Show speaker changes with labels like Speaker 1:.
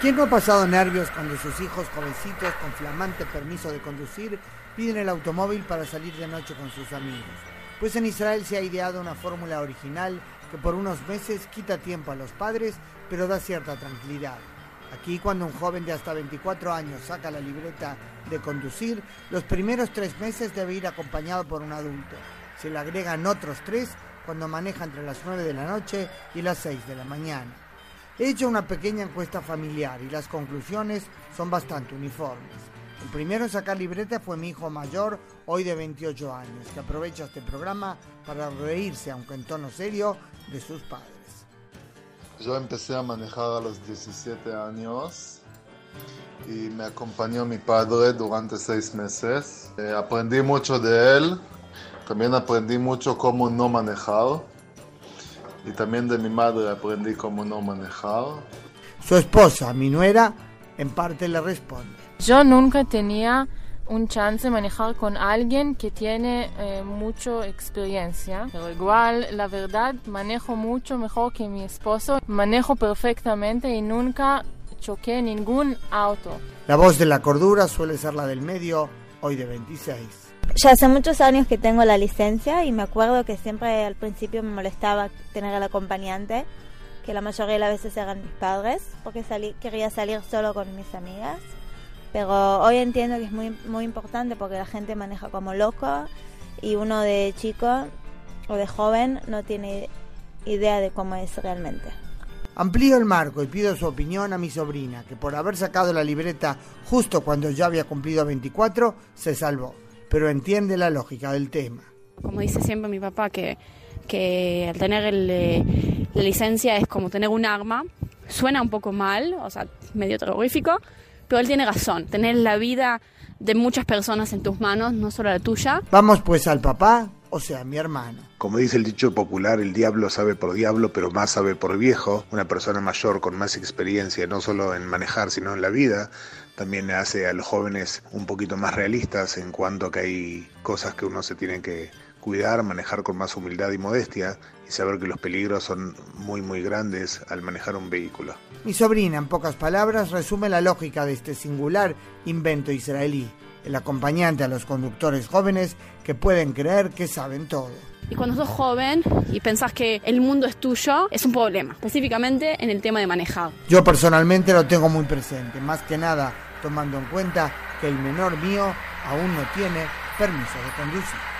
Speaker 1: ¿Quién no ha pasado nervios cuando sus hijos jovencitos con flamante permiso de conducir piden el automóvil para salir de noche con sus amigos? Pues en Israel se ha ideado una fórmula original que por unos meses quita tiempo a los padres, pero da cierta tranquilidad. Aquí cuando un joven de hasta 24 años saca la libreta de conducir, los primeros tres meses debe ir acompañado por un adulto. Se le agregan otros tres cuando maneja entre las 9 de la noche y las 6 de la mañana. He hecho una pequeña encuesta familiar y las conclusiones son bastante uniformes. El primero en sacar libreta fue mi hijo mayor, hoy de 28 años, que aprovecha este programa para reírse, aunque en tono serio, de sus padres.
Speaker 2: Yo empecé a manejar a los 17 años y me acompañó mi padre durante seis meses. Eh, aprendí mucho de él, también aprendí mucho cómo no manejar y también de mi madre aprendí cómo no manejar.
Speaker 1: Su esposa, mi nuera, en parte le responde.
Speaker 3: Yo nunca tenía un chance de manejar con alguien que tiene eh, mucha experiencia, pero igual la verdad manejo mucho mejor que mi esposo, manejo perfectamente y nunca choqué ningún auto.
Speaker 1: La voz de la cordura suele ser la del medio, hoy de 26.
Speaker 4: Ya hace muchos años que tengo la licencia y me acuerdo que siempre al principio me molestaba tener al acompañante, que la mayoría de las veces eran mis padres, porque quería salir solo con mis amigas. Pero hoy entiendo que es muy, muy importante porque la gente maneja como loco y uno de chico o de joven no tiene idea de cómo es realmente.
Speaker 1: Amplío el marco y pido su opinión a mi sobrina, que por haber sacado la libreta justo cuando ya había cumplido 24, se salvó, pero entiende la lógica del tema.
Speaker 5: Como dice siempre mi papá, que, que al tener el, eh, la licencia es como tener un arma, suena un poco mal, o sea, medio terrorífico, pero él tiene razón, tener la vida de muchas personas en tus manos, no solo la tuya.
Speaker 1: Vamos pues al papá, o sea, mi hermano.
Speaker 6: Como dice el dicho popular, el diablo sabe por diablo, pero más sabe por viejo. Una persona mayor con más experiencia, no solo en manejar, sino en la vida, también hace a los jóvenes un poquito más realistas en cuanto a que hay cosas que uno se tiene que cuidar, manejar con más humildad y modestia y saber que los peligros son muy muy grandes al manejar un vehículo.
Speaker 1: Mi sobrina, en pocas palabras, resume la lógica de este singular invento israelí, el acompañante a los conductores jóvenes que pueden creer que saben todo.
Speaker 5: Y cuando sos joven y pensás que el mundo es tuyo, es un problema, específicamente en el tema de manejar.
Speaker 1: Yo personalmente lo tengo muy presente, más que nada tomando en cuenta que el menor mío aún no tiene permiso de conducir.